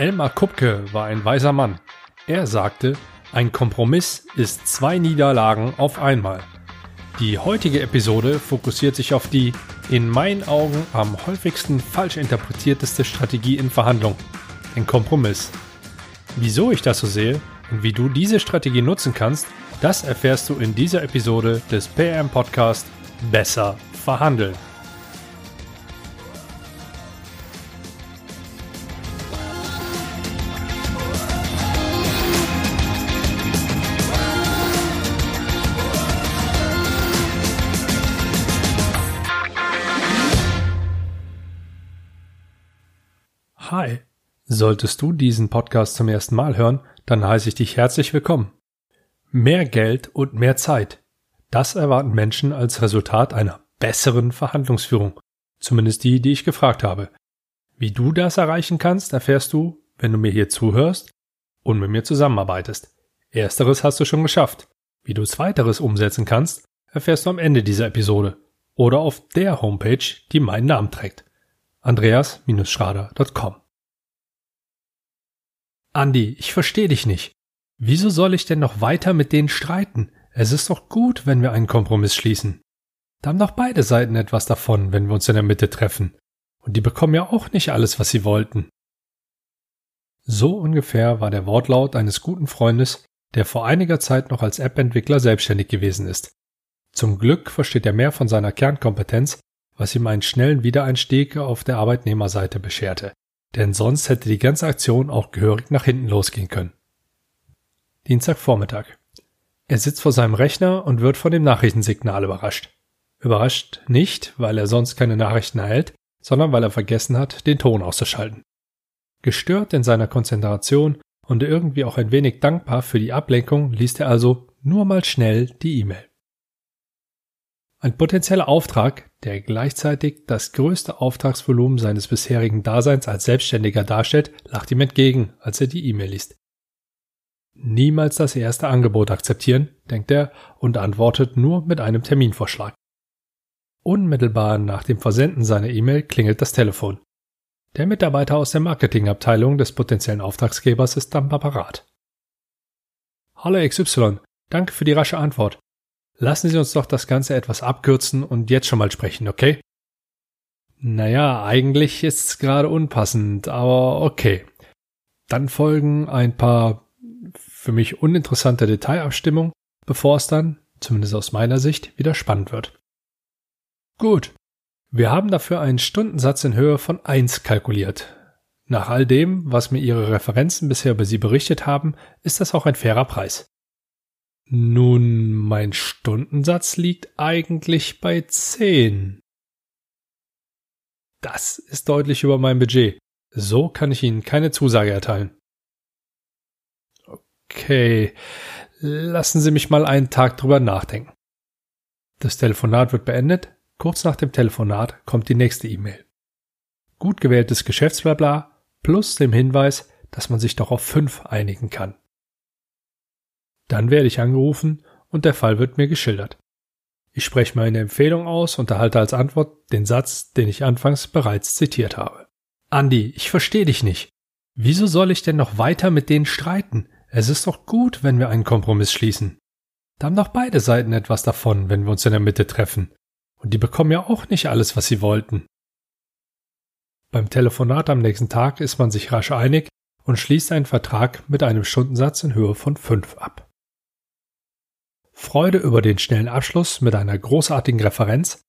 Elmar Kupke war ein weiser Mann. Er sagte, ein Kompromiss ist zwei Niederlagen auf einmal. Die heutige Episode fokussiert sich auf die in meinen Augen am häufigsten falsch interpretierteste Strategie in Verhandlungen, den Kompromiss. Wieso ich das so sehe und wie du diese Strategie nutzen kannst, das erfährst du in dieser Episode des PM Podcast Besser verhandeln. Hi. Solltest du diesen Podcast zum ersten Mal hören, dann heiße ich dich herzlich willkommen. Mehr Geld und mehr Zeit. Das erwarten Menschen als Resultat einer besseren Verhandlungsführung. Zumindest die, die ich gefragt habe. Wie du das erreichen kannst, erfährst du, wenn du mir hier zuhörst und mit mir zusammenarbeitest. Ersteres hast du schon geschafft. Wie du zweiteres umsetzen kannst, erfährst du am Ende dieser Episode oder auf der Homepage, die meinen Namen trägt. Andreas-Schrader.com Andi, ich verstehe dich nicht. Wieso soll ich denn noch weiter mit denen streiten? Es ist doch gut, wenn wir einen Kompromiss schließen. Da haben doch beide Seiten etwas davon, wenn wir uns in der Mitte treffen. Und die bekommen ja auch nicht alles, was sie wollten. So ungefähr war der Wortlaut eines guten Freundes, der vor einiger Zeit noch als App-Entwickler selbstständig gewesen ist. Zum Glück versteht er mehr von seiner Kernkompetenz, was ihm einen schnellen Wiedereinstieg auf der Arbeitnehmerseite bescherte denn sonst hätte die ganze Aktion auch gehörig nach hinten losgehen können. Dienstagvormittag. Er sitzt vor seinem Rechner und wird von dem Nachrichtensignal überrascht. Überrascht nicht, weil er sonst keine Nachrichten erhält, sondern weil er vergessen hat, den Ton auszuschalten. Gestört in seiner Konzentration und irgendwie auch ein wenig dankbar für die Ablenkung liest er also nur mal schnell die E-Mail. Ein potenzieller Auftrag, der gleichzeitig das größte Auftragsvolumen seines bisherigen Daseins als Selbstständiger darstellt, lacht ihm entgegen, als er die E-Mail liest. Niemals das erste Angebot akzeptieren, denkt er und antwortet nur mit einem Terminvorschlag. Unmittelbar nach dem Versenden seiner E-Mail klingelt das Telefon. Der Mitarbeiter aus der Marketingabteilung des potenziellen Auftragsgebers ist am Apparat. Hallo XY, danke für die rasche Antwort. Lassen Sie uns doch das Ganze etwas abkürzen und jetzt schon mal sprechen, okay? Naja, eigentlich ist es gerade unpassend, aber okay. Dann folgen ein paar für mich uninteressante Detailabstimmungen, bevor es dann, zumindest aus meiner Sicht, wieder spannend wird. Gut. Wir haben dafür einen Stundensatz in Höhe von 1 kalkuliert. Nach all dem, was mir Ihre Referenzen bisher über Sie berichtet haben, ist das auch ein fairer Preis. Nun, mein Stundensatz liegt eigentlich bei 10. Das ist deutlich über mein Budget. So kann ich Ihnen keine Zusage erteilen. Okay, lassen Sie mich mal einen Tag drüber nachdenken. Das Telefonat wird beendet. Kurz nach dem Telefonat kommt die nächste E-Mail. Gut gewähltes Geschäftsblabla plus dem Hinweis, dass man sich doch auf fünf einigen kann. Dann werde ich angerufen und der Fall wird mir geschildert. Ich spreche meine Empfehlung aus und erhalte als Antwort den Satz, den ich anfangs bereits zitiert habe. Andi, ich verstehe dich nicht. Wieso soll ich denn noch weiter mit denen streiten? Es ist doch gut, wenn wir einen Kompromiss schließen. Da haben doch beide Seiten etwas davon, wenn wir uns in der Mitte treffen. Und die bekommen ja auch nicht alles, was sie wollten. Beim Telefonat am nächsten Tag ist man sich rasch einig und schließt einen Vertrag mit einem Stundensatz in Höhe von fünf ab. Freude über den schnellen Abschluss mit einer großartigen Referenz,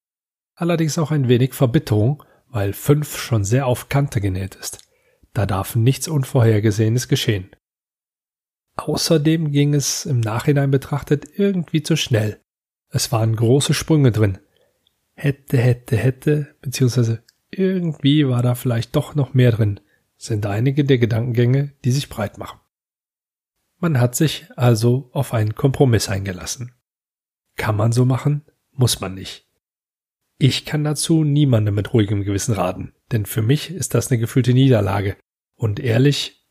allerdings auch ein wenig Verbitterung, weil 5 schon sehr auf Kante genäht ist. Da darf nichts Unvorhergesehenes geschehen. Außerdem ging es im Nachhinein betrachtet irgendwie zu schnell. Es waren große Sprünge drin. Hätte, hätte, hätte, beziehungsweise irgendwie war da vielleicht doch noch mehr drin, sind einige der Gedankengänge, die sich breit machen. Man hat sich also auf einen Kompromiss eingelassen. Kann man so machen? Muss man nicht. Ich kann dazu niemandem mit ruhigem Gewissen raten, denn für mich ist das eine gefühlte Niederlage. Und ehrlich,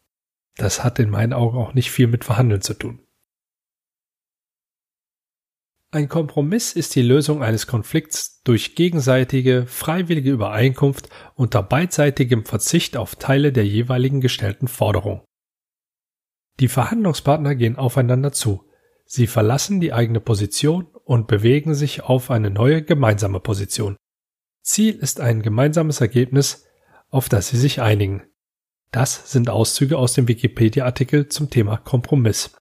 das hat in meinen Augen auch nicht viel mit Verhandeln zu tun. Ein Kompromiss ist die Lösung eines Konflikts durch gegenseitige, freiwillige Übereinkunft unter beidseitigem Verzicht auf Teile der jeweiligen gestellten Forderung. Die Verhandlungspartner gehen aufeinander zu. Sie verlassen die eigene Position und bewegen sich auf eine neue gemeinsame Position. Ziel ist ein gemeinsames Ergebnis, auf das sie sich einigen. Das sind Auszüge aus dem Wikipedia-Artikel zum Thema Kompromiss.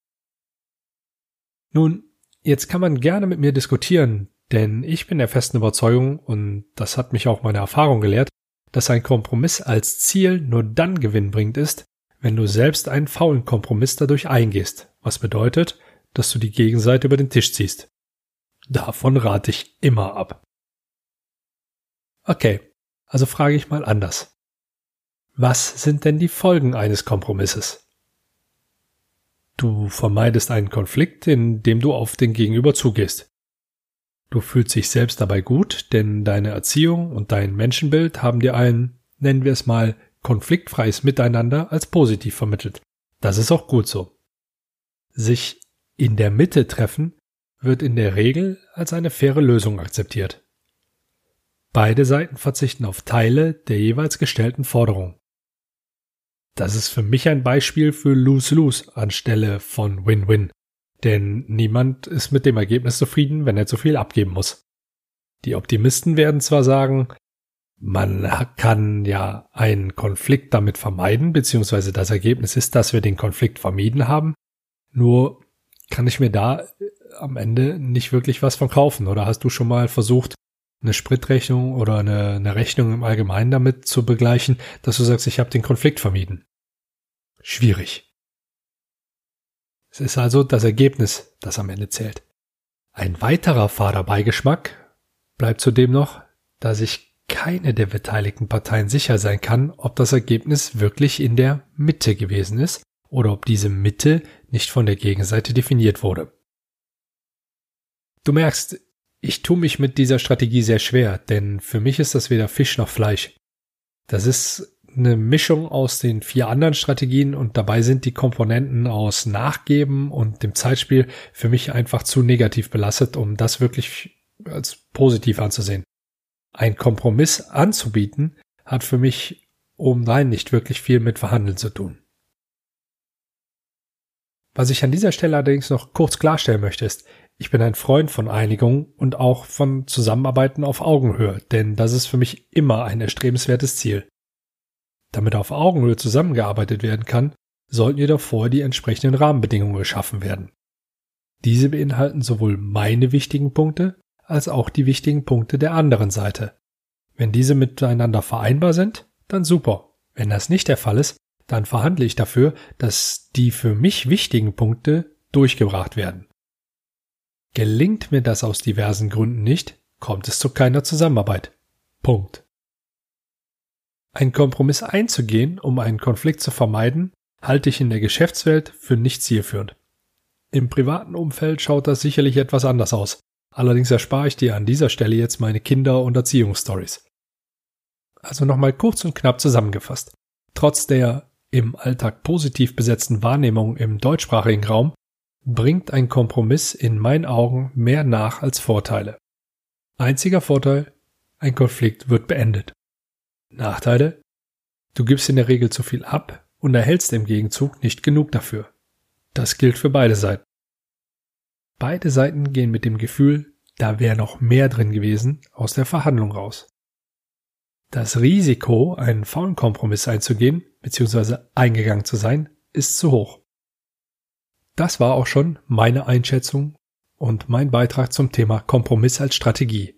Nun, jetzt kann man gerne mit mir diskutieren, denn ich bin der festen Überzeugung, und das hat mich auch meine Erfahrung gelehrt, dass ein Kompromiss als Ziel nur dann gewinnbringend ist, wenn du selbst einen faulen Kompromiss dadurch eingehst, was bedeutet, dass du die Gegenseite über den Tisch ziehst. Davon rate ich immer ab. Okay, also frage ich mal anders. Was sind denn die Folgen eines Kompromisses? Du vermeidest einen Konflikt, indem du auf den Gegenüber zugehst. Du fühlst dich selbst dabei gut, denn deine Erziehung und dein Menschenbild haben dir ein, nennen wir es mal, konfliktfreies Miteinander als positiv vermittelt. Das ist auch gut so. Sich in der Mitte treffen wird in der Regel als eine faire Lösung akzeptiert. Beide Seiten verzichten auf Teile der jeweils gestellten Forderung. Das ist für mich ein Beispiel für Lose-Lose anstelle von Win-Win. Denn niemand ist mit dem Ergebnis zufrieden, wenn er zu viel abgeben muss. Die Optimisten werden zwar sagen, man kann ja einen Konflikt damit vermeiden, beziehungsweise das Ergebnis ist, dass wir den Konflikt vermieden haben. Nur kann ich mir da am Ende nicht wirklich was von kaufen. Oder hast du schon mal versucht, eine Spritrechnung oder eine, eine Rechnung im Allgemeinen damit zu begleichen, dass du sagst, ich habe den Konflikt vermieden. Schwierig. Es ist also das Ergebnis, das am Ende zählt. Ein weiterer fader Beigeschmack bleibt zudem noch, dass sich keine der beteiligten Parteien sicher sein kann, ob das Ergebnis wirklich in der Mitte gewesen ist oder ob diese Mitte nicht von der Gegenseite definiert wurde. Du merkst, ich tue mich mit dieser Strategie sehr schwer, denn für mich ist das weder Fisch noch Fleisch. Das ist eine Mischung aus den vier anderen Strategien und dabei sind die Komponenten aus Nachgeben und dem Zeitspiel für mich einfach zu negativ belastet, um das wirklich als positiv anzusehen. Ein Kompromiss anzubieten hat für mich obendrein nicht wirklich viel mit Verhandeln zu tun. Was ich an dieser Stelle allerdings noch kurz klarstellen möchte, ist, ich bin ein Freund von Einigung und auch von Zusammenarbeiten auf Augenhöhe, denn das ist für mich immer ein erstrebenswertes Ziel. Damit auf Augenhöhe zusammengearbeitet werden kann, sollten jedoch vorher die entsprechenden Rahmenbedingungen geschaffen werden. Diese beinhalten sowohl meine wichtigen Punkte als auch die wichtigen Punkte der anderen Seite. Wenn diese miteinander vereinbar sind, dann super. Wenn das nicht der Fall ist, dann verhandle ich dafür, dass die für mich wichtigen Punkte durchgebracht werden. Gelingt mir das aus diversen Gründen nicht, kommt es zu keiner Zusammenarbeit. Punkt. Ein Kompromiss einzugehen, um einen Konflikt zu vermeiden, halte ich in der Geschäftswelt für nicht zielführend. Im privaten Umfeld schaut das sicherlich etwas anders aus. Allerdings erspare ich dir an dieser Stelle jetzt meine Kinder- und Erziehungsstories. Also nochmal kurz und knapp zusammengefasst. Trotz der im Alltag positiv besetzten Wahrnehmung im deutschsprachigen Raum bringt ein Kompromiss in meinen Augen mehr nach als Vorteile. Einziger Vorteil, ein Konflikt wird beendet. Nachteile? Du gibst in der Regel zu viel ab und erhältst im Gegenzug nicht genug dafür. Das gilt für beide Seiten. Beide Seiten gehen mit dem Gefühl, da wäre noch mehr drin gewesen, aus der Verhandlung raus. Das Risiko, einen faulen Kompromiss einzugehen bzw. eingegangen zu sein, ist zu hoch. Das war auch schon meine Einschätzung und mein Beitrag zum Thema Kompromiss als Strategie.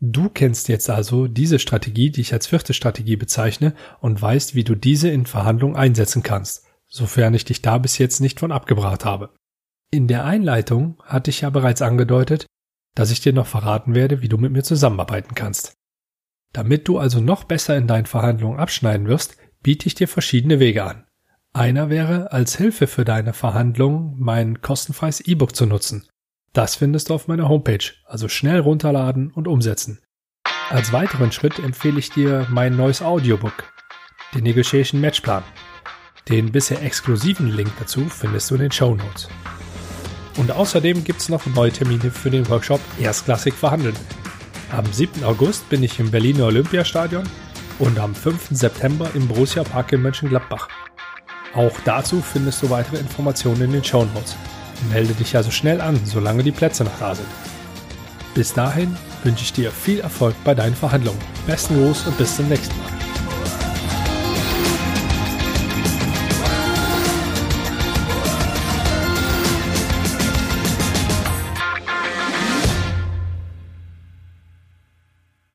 Du kennst jetzt also diese Strategie, die ich als vierte Strategie bezeichne, und weißt, wie du diese in Verhandlungen einsetzen kannst, sofern ich dich da bis jetzt nicht von abgebracht habe. In der Einleitung hatte ich ja bereits angedeutet, dass ich dir noch verraten werde, wie du mit mir zusammenarbeiten kannst. Damit du also noch besser in deinen Verhandlungen abschneiden wirst, biete ich dir verschiedene Wege an. Einer wäre, als Hilfe für deine Verhandlungen mein kostenfreies E-Book zu nutzen. Das findest du auf meiner Homepage, also schnell runterladen und umsetzen. Als weiteren Schritt empfehle ich dir mein neues Audiobook, den Negotiation Matchplan. Den bisher exklusiven Link dazu findest du in den Show Notes. Und außerdem gibt es noch neue Termine für den Workshop Erstklassig verhandeln. Am 7. August bin ich im Berliner Olympiastadion und am 5. September im Borussia Park in Mönchengladbach. Auch dazu findest du weitere Informationen in den Show Notes. Melde dich also schnell an, solange die Plätze noch da sind. Bis dahin wünsche ich dir viel Erfolg bei deinen Verhandlungen. Besten Gruß und bis zum nächsten Mal.